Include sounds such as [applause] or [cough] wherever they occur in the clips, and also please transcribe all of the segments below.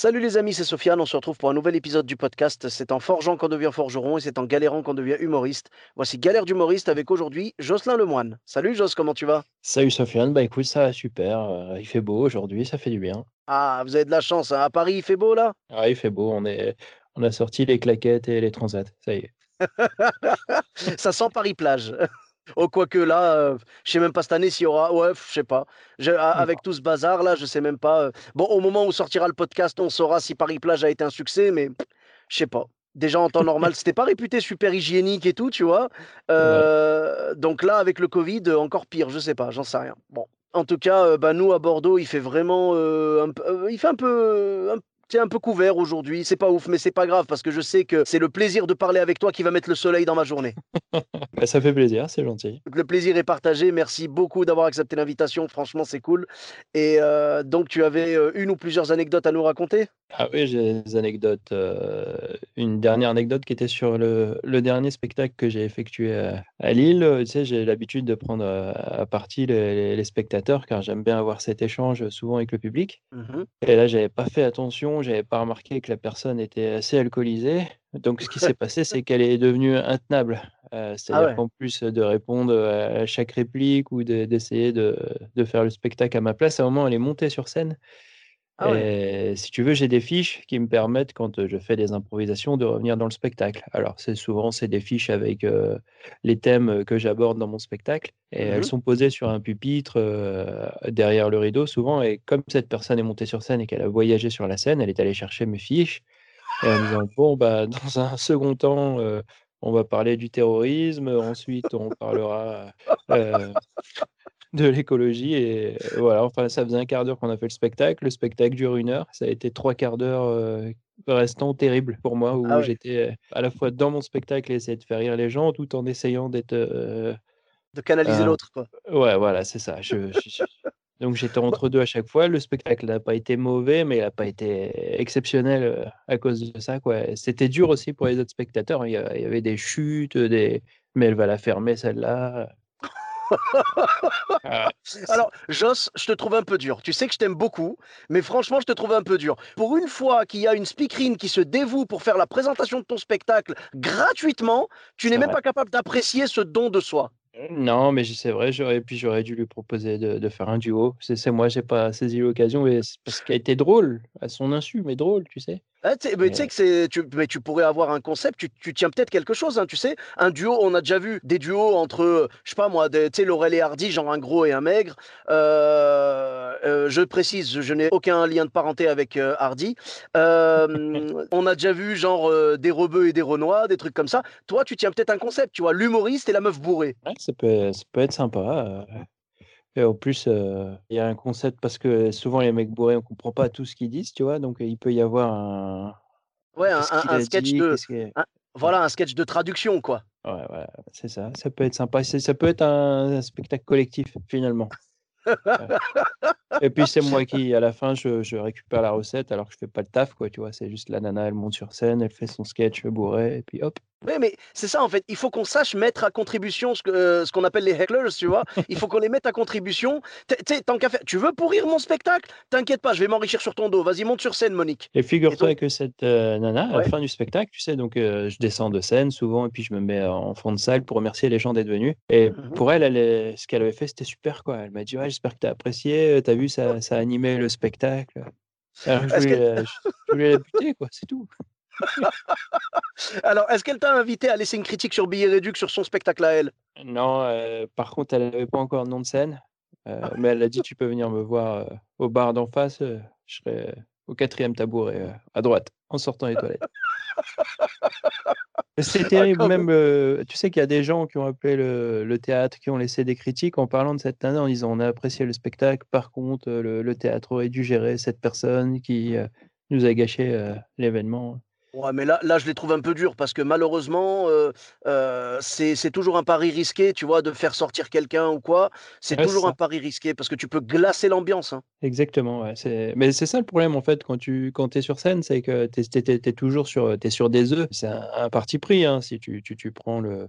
Salut les amis, c'est Sofiane. On se retrouve pour un nouvel épisode du podcast. C'est en forgeant qu'on devient forgeron et c'est en galérant qu'on devient humoriste. Voici Galère d'humoriste avec aujourd'hui Jocelyn Lemoine. Salut Jos, comment tu vas? Salut Sofiane, bah écoute, ça va super. euh, il fait beau aujourd'hui, ça fait du bien. Ah, vous avez de la chance. hein. À Paris, il fait beau là? Ah, il fait beau, on est, on a sorti les claquettes et les transats, ça y est. [laughs] Ça sent Paris-Plage. Oh, quoique là, euh, je sais même pas cette année s'il y aura. Ouais, je sais pas. Je- a- avec tout ce bazar là, je sais même pas. euh. Bon, au moment où sortira le podcast, on saura si Paris-Plage a été un succès, mais je sais pas. Déjà en temps normal, [laughs] c'était pas réputé super hygiénique et tout, tu vois. Euh, Donc là, avec le Covid, euh, encore pire, je sais pas, j'en sais rien. Bon. En tout cas, bah, nous à Bordeaux, il fait vraiment un il fait un peu, un, c'est un peu couvert aujourd'hui. C'est pas ouf, mais c'est pas grave parce que je sais que c'est le plaisir de parler avec toi qui va mettre le soleil dans ma journée. [laughs] Bah, ça fait plaisir, c'est gentil. Le plaisir est partagé. Merci beaucoup d'avoir accepté l'invitation. Franchement, c'est cool. Et euh, donc, tu avais euh, une ou plusieurs anecdotes à nous raconter? Ah oui, j'ai des anecdotes. euh, une dernière anecdote qui était sur le, le dernier spectacle que j'ai effectué à, à Lille. Tu sais, j'ai l'habitude de prendre à partie les, les- les spectateurs car j'aime bien avoir cet échange souvent avec le public. Mhm. Et là, j'avais pas fait attention, j'avais pas remarqué que la personne était assez alcoolisée. Donc, ce qui s'est [laughs] passé, c'est qu'elle est devenue intenable. Euh, c'est-à-dire ouais. qu'en plus de répondre à chaque réplique ou de- d'essayer de, de faire le spectacle à ma place, à un moment, elle est montée sur scène. Ah ouais. Et si tu veux, j'ai des fiches qui me permettent, quand je fais des improvisations, de revenir dans le spectacle. Alors, c'est souvent, c'est des fiches avec euh, les thèmes que j'aborde dans mon spectacle. Et Mhm. elles sont posées sur un pupitre euh, derrière le rideau, souvent. Et comme cette personne est montée sur scène et qu'elle a voyagé sur la scène, elle est allée chercher mes fiches. Et en me disant, bon, bah, [laughs] dans un second temps, euh, on va parler du terrorisme. Ensuite, on parlera euh, de l'écologie. Et euh, voilà, enfin, ça faisait un quart d'heure qu'on a fait le spectacle. Le spectacle dure une heure. Ça a été trois quarts d'heure euh, restants terribles pour moi, où Ah ouais. j'étais euh, à la fois dans mon spectacle et essayer de faire rire les gens, tout en essayant d'être. euh, De canaliser Euh, l'autre, quoi. Ouais, voilà, c'est ça. Je, je- je- Donc j'étais entre deux à chaque fois. Le spectacle n'a pas été mauvais, mais il n'a pas été exceptionnel à cause de ça. quoi. C'était dur aussi pour les autres spectateurs. Il y a- il y avait des chutes, des... mais elle va la fermer celle-là. Ah, [laughs] Alors, Joss, je te trouve un peu dur. Tu sais que je t'aime beaucoup, mais franchement, je te trouve un peu dur. Pour une fois qu'il y a une speakerine qui se dévoue pour faire la présentation de ton spectacle gratuitement, tu n'es même vrai. pas capable d'apprécier ce don de soi. Non, mais c'est vrai, j'aurais, puis j'aurais dû lui proposer de, de faire un duo. C'est, c'est moi, j'ai pas saisi l'occasion, mais c'est parce qu'elle était drôle, à son insu, mais drôle, tu sais. Ah, mais tu sais que c'est, tu, mais tu pourrais avoir un concept, tu, tu tiens peut-être quelque chose, hein, tu sais, un duo, on a déjà vu des duos entre, je sais pas moi, tu sais, Laurel et Hardy, genre un gros et un maigre. Euh, je précise, je, n'ai aucun lien de parenté avec euh, Hardy. Euh, [laughs] on a déjà vu genre euh, des rebeux et des renois, des trucs comme ça. Toi, tu tiens peut-être un concept, tu vois, l'humoriste et la meuf bourrée. Ouais, ça peut, ça peut être sympa. euh. Et en plus, euh, il y a un concept parce que souvent les mecs bourrés, on comprend pas tout ce qu'ils disent, tu vois. Donc il peut y avoir un. Ouais, sketch dit, de, un- voilà, un sketch de traduction, quoi. Ouais, ouais, c'est ça. Ça peut être sympa. Ça peut être un, un spectacle collectif finalement. [laughs] Ouais. Et puis c'est moi qui, à la fin, je, je récupère la recette alors que je fais pas le taf, quoi. Tu vois, c'est juste la nana, elle monte sur scène, elle fait son sketch bourré, et puis hop. Oui, mais c'est ça en fait. Il faut qu'on sache mettre à contribution ce que- euh, ce qu'on appelle les hecklers, tu vois. Il faut qu'on les mette à contribution. Tu sais, tant qu'à faire, tu veux pourrir mon spectacle? T'inquiète pas, je vais m'enrichir sur ton dos. Vas-y, monte sur scène, Monique. Et figure-toi donc- que cette euh, nana, à Ouais. la fin du spectacle, tu sais, donc euh, je descends de scène souvent et puis je me mets en fond de salle pour remercier les gens d'être venus. Et Mhm. pour elle, elle est- ce qu'elle avait fait, c'était super, quoi. Elle m'a dit, ouais, j'espère que tu as apprécié, tu as vu, ça, ça a animé le spectacle. Alors je que- voulais, la- je, je voulais la buter, quoi, c'est tout. [laughs] Alors, est-ce qu'elle t'a invité à laisser une critique sur Billet Réduc sur son spectacle à elle? Non, euh, par contre, elle n'avait pas encore de nom de scène, euh, mais elle a dit, tu peux venir me voir euh, au bar d'en face, je serai au quatrième tabouret, à droite, en sortant des toilettes. [laughs] C'est terrible, même, euh, tu sais qu'il y a des gens qui ont appelé le, théâtre, qui ont laissé des critiques en parlant de cette année, en disant on a apprécié le spectacle, par contre, le, théâtre aurait dû gérer cette personne qui euh, nous a gâché l'événement. Ouais, mais là, là, je les trouve un peu durs parce que malheureusement, c'est toujours un pari risqué, tu vois, de faire sortir quelqu'un ou quoi. C'est toujours un pari risqué parce que tu peux glacer l'ambiance. Hein. Exactement, ouais. Mais c'est ça le problème en fait quand tu quand es sur scène, c'est que tu es, toujours sur, es sur des œufs. C'est un, parti pris hein, si tu, tu, tu, prends le,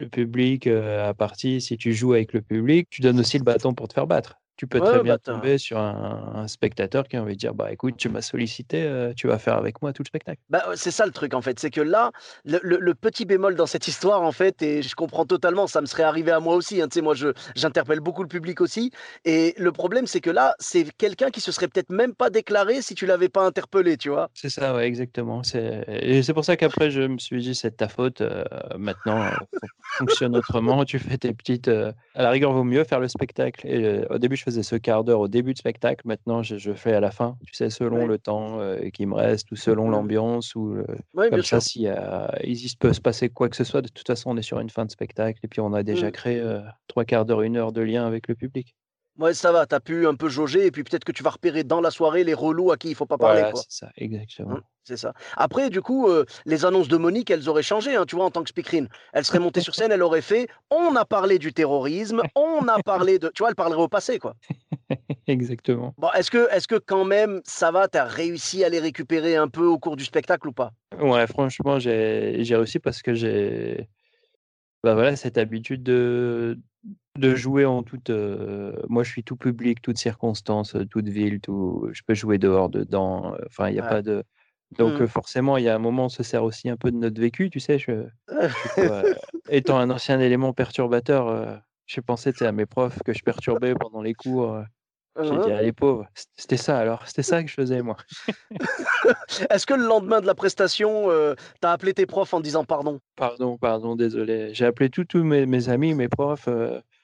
le public à partie, si tu joues avec le public, tu donnes aussi le bâton pour te faire battre. Tu peux très bien bah, tomber sur un, spectateur qui a envie de dire bah écoute, tu m'as sollicité, euh, tu vas faire avec moi tout le spectacle. Bah, c'est ça le truc en fait, c'est que là, le, petit bémol dans cette histoire en fait, et je comprends totalement, ça me serait arrivé à moi aussi. Hein, tu sais, moi, je j'interpelle beaucoup le public aussi, et le problème c'est que là, c'est quelqu'un qui se serait peut-être même pas déclaré si tu l'avais pas interpellé, tu vois. C'est ça, ouais, exactement. C'est et c'est pour ça qu'après je me suis dit c'est ta faute. Euh, maintenant, euh, fonctionne autrement. Tu fais tes petites. à la rigueur, vaut mieux faire le spectacle. Et au début, je faisais ce quart d'heure au début de spectacle. Maintenant, je, fais à la fin, tu sais, selon le temps euh, qui me reste ou selon l'ambiance. ou Comme ça, s'il il peut se passer quoi que ce soit, de toute façon, on est sur une fin de spectacle et puis on a déjà mmh. créé euh, trois quarts d'heure, une heure de lien avec le public. Ouais, ça va, tu as pu un peu jauger et puis peut-être que tu vas repérer dans la soirée les relous à qui il faut pas parler. c'est ça, exactement. Mmh, c'est ça. Après, du coup, euh, les annonces de Monique, elles auraient changé, hein, tu vois, en tant que speakerine. Elle serait montée sur scène, elle aurait fait on a parlé du terrorisme, on a parlé de. Tu vois, elle parlerait au passé, quoi. [laughs] exactement. Bon, est-ce que, est que quand même, ça va, tu as réussi à les récupérer un peu au cours du spectacle ou pas? Ouais, franchement, j'ai réussi parce que j'ai. Bah voilà, cette habitude de, de jouer en toute. moi, je suis tout public, toute circonstance, toute ville, tout. Je peux jouer dehors, dedans. Enfin, il n'y a pas de. Donc, mmh. forcément, il y a un moment, on se sert aussi un peu de notre vécu, tu sais. Je, [laughs] étant un ancien élément perturbateur, j'ai pensé à mes profs que je perturbais pendant les cours. J'ai dit, allez, pauvre, c'était ça alors, c'était ça que je faisais moi. [laughs] Est-ce que le lendemain de la prestation, tu as appelé tes profs en disant pardon? Pardon, pardon, désolé. J'ai appelé tous mes, mes, amis, mes profs,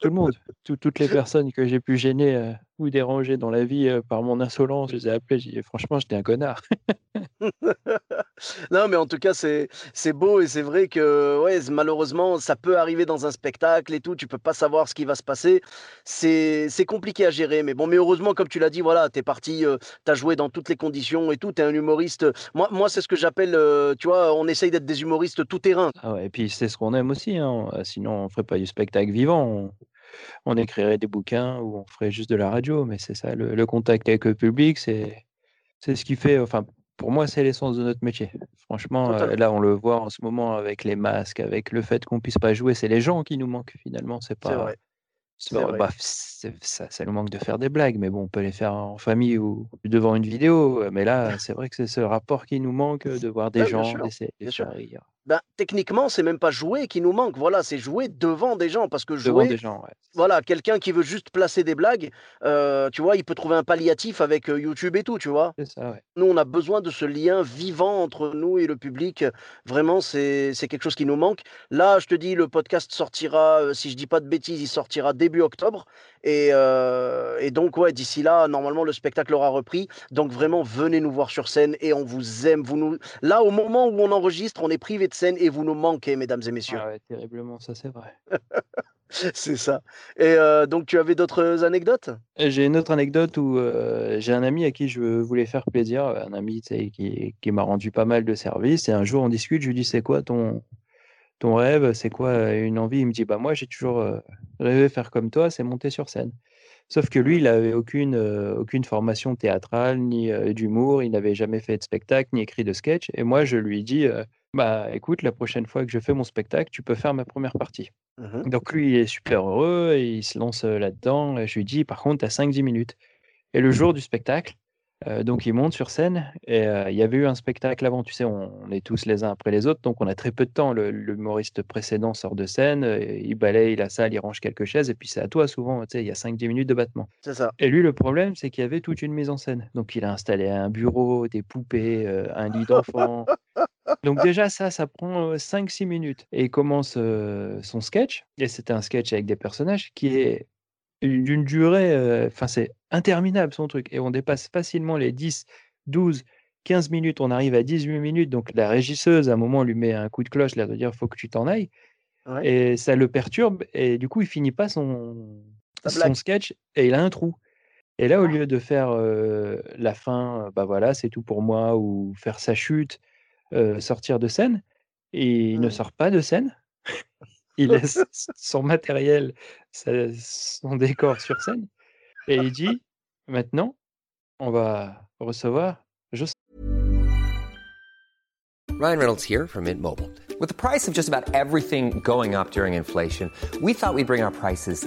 tout le monde, toutes les personnes que j'ai pu gêner euh, ou déranger dans la vie euh, par mon insolence, je les ai appelées, j'ai dit franchement, j'étais un connard. [laughs] non, mais en tout cas, c'est beau et c'est vrai que ouais, malheureusement, ça peut arriver dans un spectacle et tout, tu peux pas savoir ce qui va se passer. C'est compliqué à gérer, mais bon, mais heureusement, comme tu l'as dit, voilà, tu es parti, euh, tu as joué dans toutes les conditions et tout, tu es un humoriste. Moi, moi c'est ce que j'appelle, tu vois, on essaye d'être des humoristes tout terrain. Ah ouais, et puis c'est ce qu'on aime aussi, hein. sinon on ferait pas du spectacle vivant on écrirait des bouquins ou on ferait juste de la radio, mais c'est ça, le, contact avec le public, c'est c'est ce qui fait, enfin, pour moi, c'est l'essence de notre métier. Franchement, euh, là, on le voit en ce moment avec les masques, avec le fait qu'on puisse pas jouer, c'est les gens qui nous manquent finalement. C'est pas. Bah, ça, ça nous manque de faire des blagues, mais bon, on peut les faire en famille ou devant une vidéo. Mais là, c'est vrai que c'est ce rapport qui nous manque [laughs] de voir des gens, d'essayer de faire rire ben, techniquement, c'est même pas jouer qui nous manque. Voilà, c'est jouer devant des gens. Parce que jouer. des gens, Voilà, quelqu'un qui veut juste placer des blagues, euh, tu vois, il peut trouver un palliatif avec euh, YouTube et tout, tu vois. C'est ça, ouais. Nous, on a besoin de ce lien vivant entre nous et le public. Vraiment, c'est quelque chose qui nous manque. Là, je te dis, le podcast sortira, euh, si je dis pas de bêtises, il sortira début octobre. Et, et donc, ouais, d'ici là, normalement, le spectacle aura repris. Donc, vraiment, venez nous voir sur scène et on vous aime. Vous nous... Là, au moment où on enregistre, on est privé de scène et vous nous manquez, mesdames et messieurs. Ah ouais, terriblement, ça c'est vrai. [laughs] c'est ça. Et donc, tu avais d'autres anecdotes? J'ai une autre anecdote où j'ai un ami à qui je voulais faire plaisir, un ami qui, qui m'a rendu pas mal de services. Et un jour, on discute, je lui dis C'est quoi ton, ton rêve? C'est quoi une envie? Il me dit Bah, moi, j'ai toujours rêvé faire comme toi, c'est monter sur scène. Sauf que lui, il n'avait aucune, aucune formation théâtrale, ni d'humour, il n'avait jamais fait de spectacle, ni écrit de sketch. Et moi, je lui dis bah écoute, la prochaine fois que je fais mon spectacle, tu peux faire ma première partie. Mmh Donc lui, il est super heureux et il se lance là-dedans. Je lui dis, par contre, tu as 5-10 minutes. Et le jour du spectacle, donc il monte sur scène et il y avait eu un spectacle avant, tu sais, on, est tous les uns après les autres, donc on a très peu de temps. L'humoriste précédent sort de scène, il balaye la salle, il range quelques chaises et puis c'est à toi souvent, tu sais, il y a 5-10 minutes de battement. C'est ça. Et lui, le problème, c'est qu'il y avait toute une mise en scène. Donc il a installé un bureau, des poupées, un lit d'enfant. [laughs] Donc déjà ça, ça prend 5-6 minutes. Et il commence son sketch, et c'était un sketch avec des personnages qui est d'une durée, enfin c'est interminable son truc. Et on dépasse facilement les 10, 12, 15 minutes, on arrive à 18 minutes, donc la régisseuse, à un moment, lui met un coup de cloche, là, de dire, faut que tu t'en ailles. Ouais. Et ça le perturbe, et du coup, il finit pas son, son sketch, et il a un trou. Et là, au lieu de faire euh, la fin, euh, bah voilà, c'est tout pour moi, ou faire sa chute, euh, sortir de scène, et il ne Hmm. sort pas de scène. Il [laughs] laisse son matériel, son décor sur scène, et il dit, maintenant, on va recevoir Jocelyn. Ryan Reynolds here from Mint Mobile. With the price of just about everything going up during inflation, we thought we'd bring our prices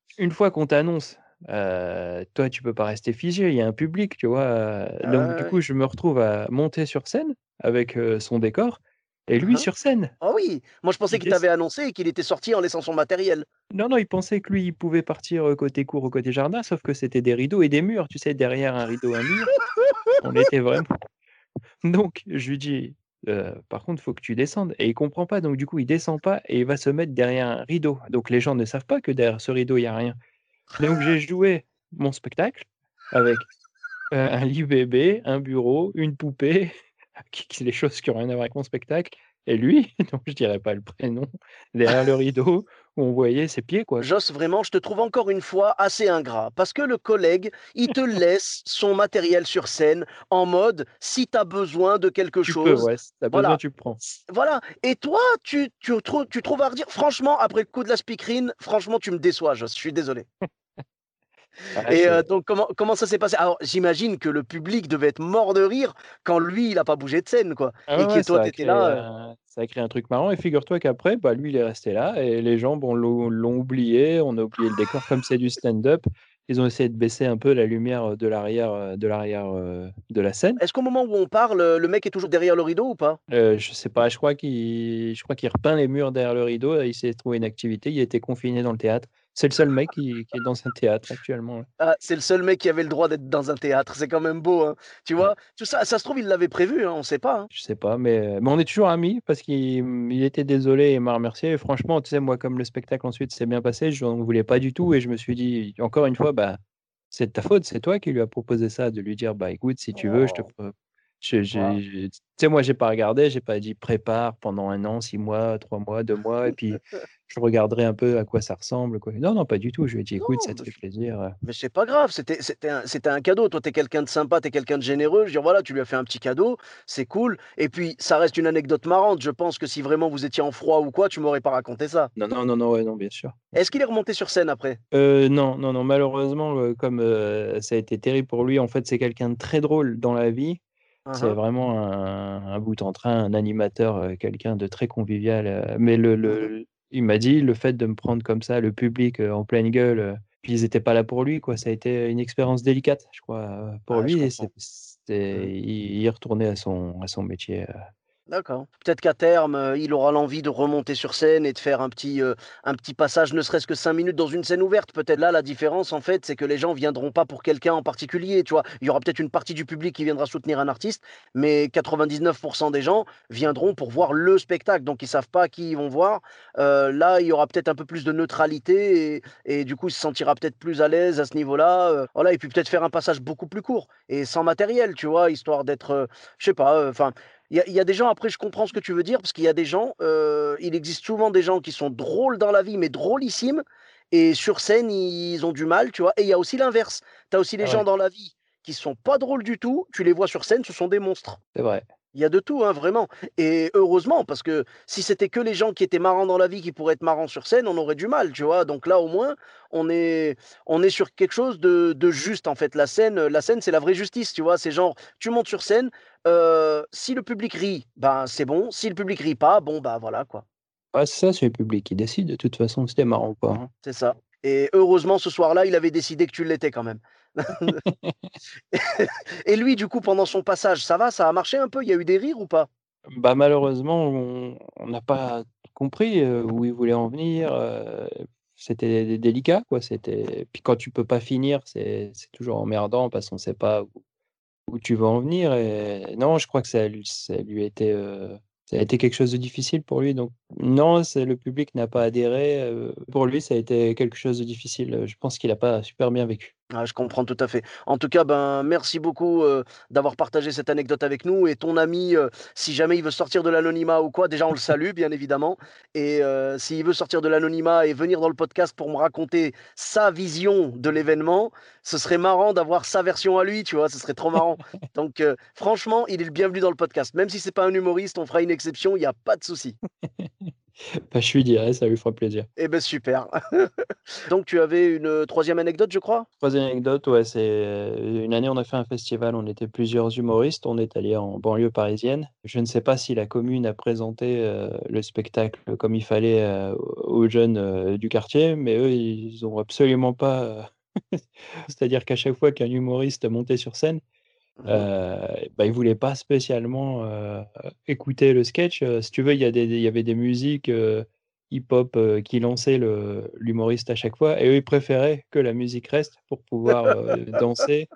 une fois qu'on t'annonce, euh, toi, tu peux pas rester figé, il y a un public, tu vois. donc, Ouais, du ouais. coup, je me retrouve à monter sur scène avec euh, son décor et lui Hein sur scène. Ah oui, moi je pensais Il qu'il t'avait annoncé et qu'il était sorti en laissant son matériel. Non, non, il pensait que lui, il pouvait partir côté cour ou côté jardin, sauf que c'était des rideaux et des murs, tu sais, derrière un rideau, un mur. On était vraiment. [laughs] Donc, je lui dis, euh, par contre, il faut que tu descendes. Et il comprend pas, donc du coup, il descend pas et il va se mettre derrière un rideau. Donc, les gens ne savent pas que derrière ce rideau, il n'y a rien. Donc, j'ai [laughs] joué mon spectacle avec euh, un lit bébé, un bureau, une poupée, [laughs] les choses qui n'ont rien à voir avec mon spectacle. Et lui, [laughs] donc je dirais pas le prénom, derrière le rideau, où on voyait ses pieds, quoi. Joss, vraiment, je te trouve encore une fois assez ingrat parce que le collègue, il te [laughs] laisse son matériel sur scène en mode si tu as besoin de quelque Tu peux, chose. ouais, si t'as Voilà. besoin, tu prends. Voilà. Et toi, tu, tu, tu trouves à redire. Franchement, après le coup de la speakerine, franchement, tu me déçois, Joss. Je suis désolé. Ah, Et euh, donc, comment, comment ça s'est passé? Alors, j'imagine que le public devait être mort de rire quand lui, il n'a pas bougé de scène, quoi. Ah et ouais, que toi, t'étais là. euh, un- ça a créé un truc marrant. Et figure-toi qu'après, bah, lui, il est resté là. Et les gens bon, l'ont oublié. On a oublié le décor. Comme c'est du stand-up, ils ont essayé de baisser un peu la lumière de l'arrière euh, de, l'arrière euh, de la scène. Est-ce qu'au moment où on parle, le mec est toujours derrière le rideau ou pas? Euh, je sais pas, je crois qu'il je crois qu'il repeint les murs derrière le rideau. Il s'est trouvé une activité. Il a été confiné dans le théâtre. C'est le seul mec qui, qui est dans un théâtre actuellement. Ah, c'est le seul mec qui avait le droit d'être dans un théâtre. C'est quand même beau, hein. Tu vois Tout ça, ça se trouve, il l'avait prévu, hein, on sait pas. hein. Je sais pas, mais, mais on est toujours amis parce qu'il il était désolé et m'a remercié. Et franchement, tu sais, moi, comme le spectacle ensuite s'est bien passé, je n'en voulais pas du tout et je me suis dit, encore une fois, bah, c'est de ta faute, c'est toi qui lui as proposé ça, de lui dire, bah écoute, si tu veux, je te. Tu sais, moi, j'ai pas regardé, j'ai pas dit prépare pendant un an, six mois, trois mois, deux mois, et puis [laughs] je regarderai un peu à quoi ça ressemble. Quoi. Non, non, pas du tout. Je lui ai dit, écoute, Non, ça te fait plaisir. euh. Mais c'est pas grave, c'était c'était un, c'était un cadeau. Toi, t'es quelqu'un de sympa, t'es quelqu'un de généreux. Je veux dire, voilà, tu lui as fait un petit cadeau, c'est cool. Et puis, ça reste une anecdote marrante. Je pense que si vraiment vous étiez en froid ou quoi, tu m'aurais pas raconté ça. Non, non, non, non, ouais, non, bien sûr. Est-ce qu'il est remonté sur scène après? Euh, non, non, non, malheureusement, euh, comme euh, ça a été terrible pour lui, en fait, c'est quelqu'un de très drôle dans la vie. C'est Uhum. vraiment un, un bout en train, un animateur, euh, quelqu'un de très convivial. euh, mais le, le- il m'a dit, le fait de me prendre comme ça, le public euh, en pleine gueule, puis ils n'étaient pas là pour lui, quoi. Ça a été une expérience délicate, je crois, pour je lui. Et c'était, il, il retournait à son, à son métier. D'accord. Peut-être qu'à terme, euh, il aura l'envie de remonter sur scène et de faire un petit, euh, un petit passage, ne serait-ce que cinq minutes dans une scène ouverte. Peut-être là, la différence, en fait, c'est que les gens viendront pas pour quelqu'un en particulier. Tu vois, il y aura peut-être une partie du public qui viendra soutenir un artiste, mais 99% des gens viendront pour voir le spectacle. Donc, ils savent pas qui ils vont voir. Euh, là, il y aura peut-être un peu plus de neutralité et, du coup, il se sentira peut-être plus à l'aise à ce niveau-là. voilà, et puis peut-être faire un passage beaucoup plus court et sans matériel, tu vois, histoire d'être, je sais pas, enfin. Il y, a, il y a des gens, après, je comprends ce que tu veux dire, parce qu'il y a des gens, euh, il existe souvent des gens qui sont drôles dans la vie, mais drôlissimes, et sur scène, ils ont du mal, tu vois. Et il y a aussi l'inverse. Tu as aussi les Ah gens dans la vie qui sont pas drôles du tout, tu les vois sur scène, ce sont des monstres. C'est vrai. Il y a de tout, hein, vraiment. Et heureusement, parce que si c'était que les gens qui étaient marrants dans la vie qui pourraient être marrants sur scène, on aurait du mal, tu vois. Donc là, au moins, on est, on est sur quelque chose de, de juste, en fait. La scène, la scène, c'est la vraie justice, tu vois. C'est genre, tu montes sur scène, euh, si le public rit, ben c'est bon. Si le public rit pas, bon, bah voilà, quoi. Ah, c'est ça, c'est le public qui décide de toute façon si c'était marrant ou pas. hein. C'est ça. Et heureusement, ce soir-là, il avait décidé que tu l'étais quand même. [laughs] Et lui, du coup, pendant son passage, ça va? Ça a marché un peu? Il y a eu des rires ou pas? Bah, malheureusement, on n'a pas compris, heu, où il voulait en venir, heu, c'était dé délicat, quoi. C'était puis quand tu peux pas finir, c'est toujours emmerdant parce qu'on sait pas où tu veux en venir et non, je crois que ça lui a été, heu, ça a été quelque chose de difficile pour lui donc non, c'est le public n'a pas adhéré, heu, pour lui, ça a été quelque chose de difficile, je pense qu'il a pas super bien vécu. Ah, je comprends tout à fait. En tout cas, ben, merci beaucoup, heu, d'avoir partagé cette anecdote avec nous et ton ami, heu, si jamais il veut sortir de l'anonymat ou quoi, déjà on le salue bien évidemment et s'il veut sortir de l'anonymat et venir dans le podcast pour me raconter sa vision de l'événement, ce serait marrant d'avoir sa version à lui, tu vois? Ce serait trop marrant. [laughs] Donc franchement, il est le bienvenu dans le podcast. Même si c'est pas un humoriste, on fera une exception, il y a pas de souci. [laughs] Bah, je lui dirai, ça lui fera plaisir. Eh beh, super. [laughs] Donc tu avais une, heu, 3e anecdote, je crois? 3e anecdote, ouais, c'est, heu, une année, on a fait un festival, on était plusieurs humoristes, on est allés en banlieue parisienne. Je ne sais pas si la commune a présenté, heu, le spectacle comme il fallait, aux jeunes, du quartier, mais eux, ils ont absolument pas, [laughs] c'est-à-dire qu'à chaque fois qu'un humoriste montait sur scène, Heu, bah, ils voulaient pas spécialement, écouter le sketch, si tu veux, il y a des il y avait des musiques, hip-hop, qui lançaient l'humoriste à chaque fois et eux, ils préféraient que la musique reste pour pouvoir, danser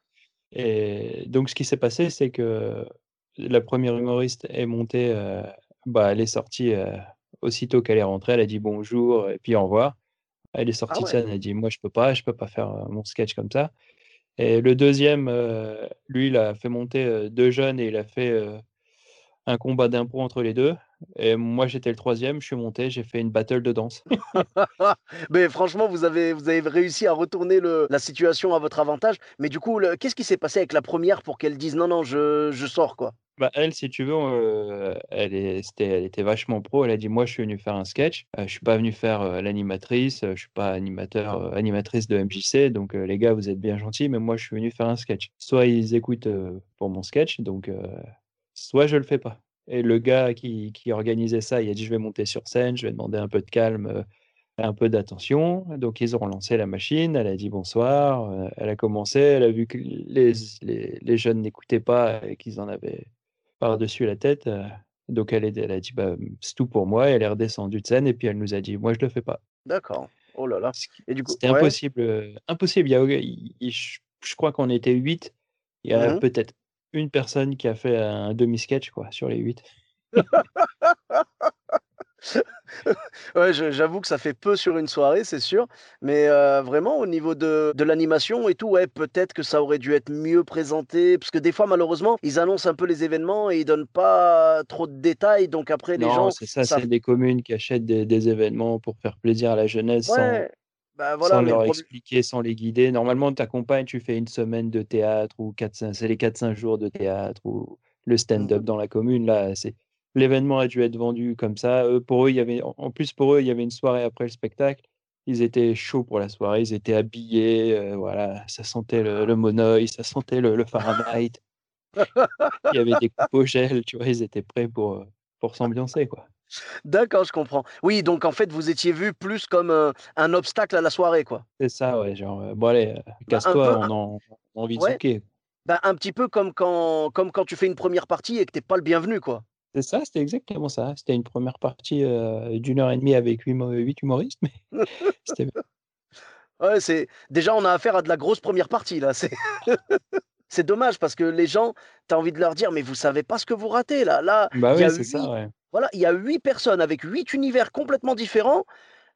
et donc ce qui s'est passé, c'est que la 1re humoriste est montée, bah, elle est sortie, aussitôt qu'elle est rentrée, elle a dit: «Bonjour» et puis «Au revoir». Elle est Ah sortie de scène, elle a dit: «Moi, je peux pas, je peux pas faire, mon sketch comme ça» et le 2e, heu, lui, il a fait monter, heu, 2 jeunes et il a fait, heu, un combat d'impro entre les 2 et moi, j'étais le 3e, je suis monté, j'ai fait une battle de danse. [laughs] Beh, franchement, vous avez vous avez réussi à retourner le la situation à votre avantage, mais du coup, qu'est-ce qui s'est passé avec la 1re pour qu'elle dise: «Non, non, je je sors», quoi? Bah, elle, si tu veux, heu, elle est c'était elle était vachement pro. Elle a dit: «Moi, je suis venue faire un sketch, heu, je suis pas venue faire, heu, l'animatrice, heu, je suis pas animateur, animatrice de MJC, donc les gars, vous êtes bien gentils, mais moi, je suis venue faire un sketch. Soit ils écoutent, pour mon sketch, donc soit je le fais pas» et le gars qui qui organisait ça, il a dit: «Je vais monter sur scène, je vais demander un peu de calme, heu, un peu d'attention». Donc ils ont relancé la machine, elle a dit: «Bonsoir», heu, elle a commencé, elle a vu que les les les jeunes n'écoutaient pas et qu'ils en avaient par-dessus la tête, heu, donc elle a dit: «Bah, c'est tout pour moi» et elle est redescendue de scène et puis elle nous a dit: «Moi, je le fais pas». D'accord. Oh là là Ce qui et du coup c'était ouais? impossible, impossible. Il y a il je je crois qu'on était 8, il y a mh. peut-être 1 personne qui a fait un demi-sketch, quoi, sur les 8. [laughs] Ouais, j'avoue que ça fait peu sur une soirée, c'est sûr, mais heu, vraiment au niveau de de l'animation et tout, ouais, peut-être que ça aurait dû être mieux présenté, parce que des fois, malheureusement, ils annoncent un peu les événements et ils donnent pas trop de détails, donc après les Non, gens c'est ça, c'est des communes qui achètent des des événements pour faire plaisir à la jeunesse sans bah, sans voilà, leur expliquer, sans les guider. Normalement, tu accompagnes, tu fais une semaine de théâtre ou 4-5 c'est les 4-5 jours de théâtre ou le mmh stand-up dans la commune. Là, c'est l'événement a dû être vendu comme ça. Eux, pour eux, il y avait en plus, pour eux, il y avait une soirée après le spectacle. Ils étaient chauds pour la soirée, ils étaient habillés, heu, voilà, ça sentait le le Monoï, ça sentait le le Fahrenheit. Il y avait des coupes au gel, tu vois? Ils étaient prêts pour, heu, pour s'ambiancer, quoi. D'accord, je comprends. Oui, donc en fait, vous étiez vus plus comme, un obstacle à la soirée, quoi? C'est ça, ouais, genre, «Bon allez, Bah, casse-toi, on un a on a envie de zouker». bah, un petit peu comme quand comme quand tu fais une 1re partie et que tu es pas le bienvenu, quoi? C'est ça, c'était exactement ça. C'était une 1re partie, d'1 heure et demie avec 8 mo 8 humoristes, mais [laughs] c'était Ouais, c'est déjà, on a affaire à de la grosse 1re partie, là, c'est [laughs] c'est dommage parce que les gens, tu as envie de leur dire: «Mais vous savez pas ce que vous ratez, là. Là, Bah il y a oui, c'est ça, 8 ouais. Voilà, il y a 8 personnes avec 8 univers complètement différents».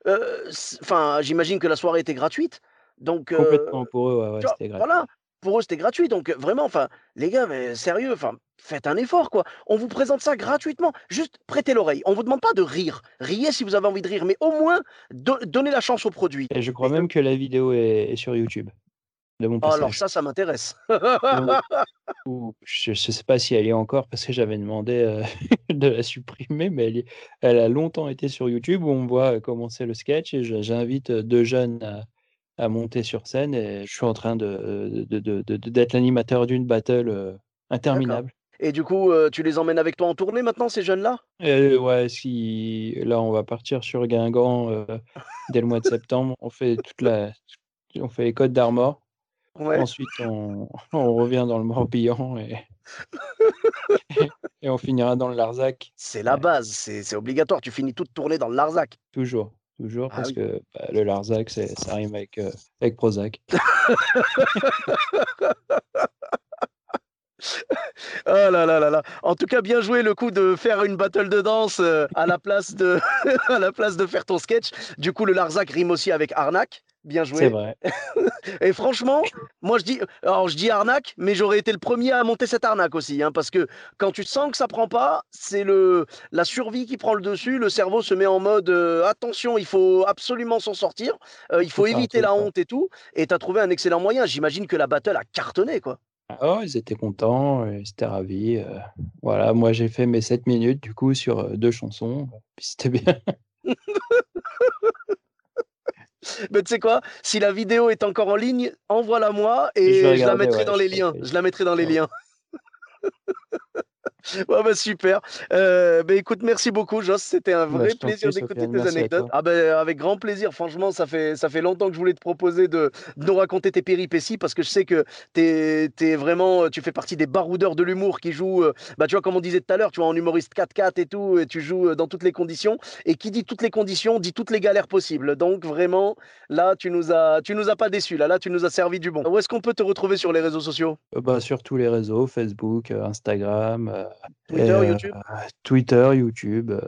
Heu, c enfin, j'imagine que la soirée était gratuite, donc heu, Complètement, pour eux, ouais, c'était gratuit. Voilà, pour eux, c'était gratuit, donc vraiment, enfin, les gars, mais sérieux, enfin, faites un effort, quoi. On vous présente ça gratuitement, juste prêtez l'oreille. On vous demande pas de rire. Riez si vous avez envie de rire, mais au moins do donnez la chance au produit Et je crois et même que la vidéo est est sur YouTube, de mon Oh alors ça, ça m'intéresse. [laughs] Je je sais pas si elle est encore parce que j'avais demandé, heu, [laughs] de la supprimer, mais elle a longtemps été sur YouTube où on voit, heu, commencer le sketch et j'invite, heu, 2 jeunes à à monter sur scène et je suis en train de d'être l'animateur d'une battle, interminable. et du coup, tu les emmènes avec toi en tournée maintenant, ces jeunes-là? Heu, ouais, si là, on va partir sur Guingamp, dès le mois de [laughs] septembre. On fait toute la on fait les Côtes d'Armor Ouais. Ensuite, on, [laughs] on revient dans le Morbihan et... [laughs] et on finira dans le Larzac. C'est la base, c'est obligatoire. Tu finis toute tournée dans le Larzac. Toujours, toujours, Ah parce oui. que bah, le Larzac, ça rime avec, euh, avec Prozac. [laughs] Oh là là là là. En tout cas, bien joué le coup de faire une battle de danse euh, à la place de à la place de faire ton sketch. Du coup, le Larzac rime aussi avec arnaque. Bien C'est joué. vrai. [laughs] Et franchement, moi je dis, alors je dis arnaque, mais j'aurais été le premier à monter cette arnaque aussi, hein, parce que quand tu sens que ça prend pas, c'est le la survie qui prend le dessus. Le cerveau se met en mode euh, attention, il faut absolument s'en sortir, euh, il faut éviter la honte et tout. Et tu as trouvé un excellent moyen. J'imagine que la battle a cartonné quoi. Oh, ils étaient contents, euh, ils étaient ravis. euh, Voilà, moi j'ai fait mes 7 minutes du coup sur deux chansons. C'était bien. [laughs] Mais tu sais quoi Si la vidéo est encore en ligne, envoie-la moi et je, la mettrai ouais, dans les liens. Je la mettrai dans les liens. [laughs] Ouais, bah, super. Euh, bah, écoute, merci beaucoup, Joss. C'était un Bah, vrai plaisir d'écouter tes anecdotes. Ah ben, avec grand plaisir. Franchement, ça fait, ça fait longtemps que je voulais te proposer de, de nous raconter tes péripéties parce que je sais que t'es, t'es vraiment, tu fais partie des baroudeurs de l'humour qui jouent, euh, bah, tu vois, comme on disait tout à l'heure, tu vois, en humoriste 4-4 et tout, et tu joues euh, dans toutes les conditions. Et qui dit toutes les conditions, dit toutes les galères possibles. Donc, vraiment, là, tu nous as, tu nous as pas déçus. Là, là, tu nous as servi du bon. Où est-ce qu'on peut te retrouver sur les réseaux sociaux? Euh, Bah, sur tous les réseaux, Facebook, euh, Instagram, euh, Twitter, euh, YouTube? Twitter, YouTube. euh,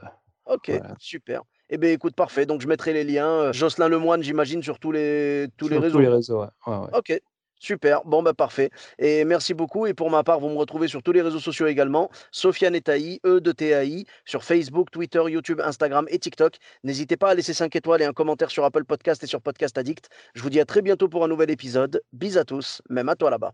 Ok, Voilà. super. Eh bien, écoute, parfait. Donc, je mettrai les liens. Euh, Jocelyn Lemoine, j'imagine, sur tous les, tous les sur réseaux. tous les réseaux, ouais. Ouais, ouais. Ok, super. Bon, bah parfait. Et merci beaucoup. Et pour ma part, vous me retrouvez sur tous les réseaux sociaux également. Sofiane Etaï, E de TAI, sur Facebook, Twitter, YouTube, Instagram et TikTok. N'hésitez pas à laisser 5 étoiles et un commentaire sur Apple Podcast et sur Podcast Addict. Je vous dis à très bientôt pour un nouvel épisode. Bis à tous, même à toi là-bas.